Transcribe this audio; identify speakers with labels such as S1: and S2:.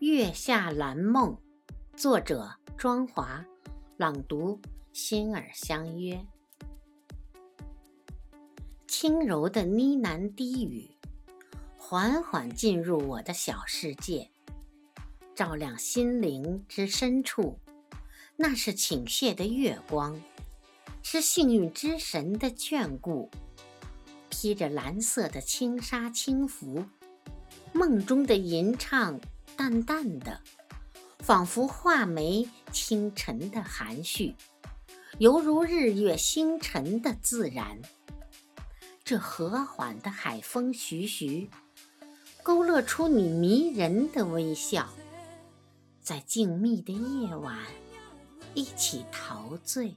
S1: 月下蓝梦，作者庄华，朗读心儿相约。轻柔的呢喃低语，缓缓进入我的小世界，照亮心灵之深处。那是倾泻的月光，是幸运之神的眷顾。披着蓝色的轻纱轻拂，梦中的吟唱淡淡的，仿佛画眉清晨的含蓄，犹如日月星辰的自然。这和缓的海风徐徐，勾勒出你迷人的微笑，在静谧的夜晚，一起陶醉。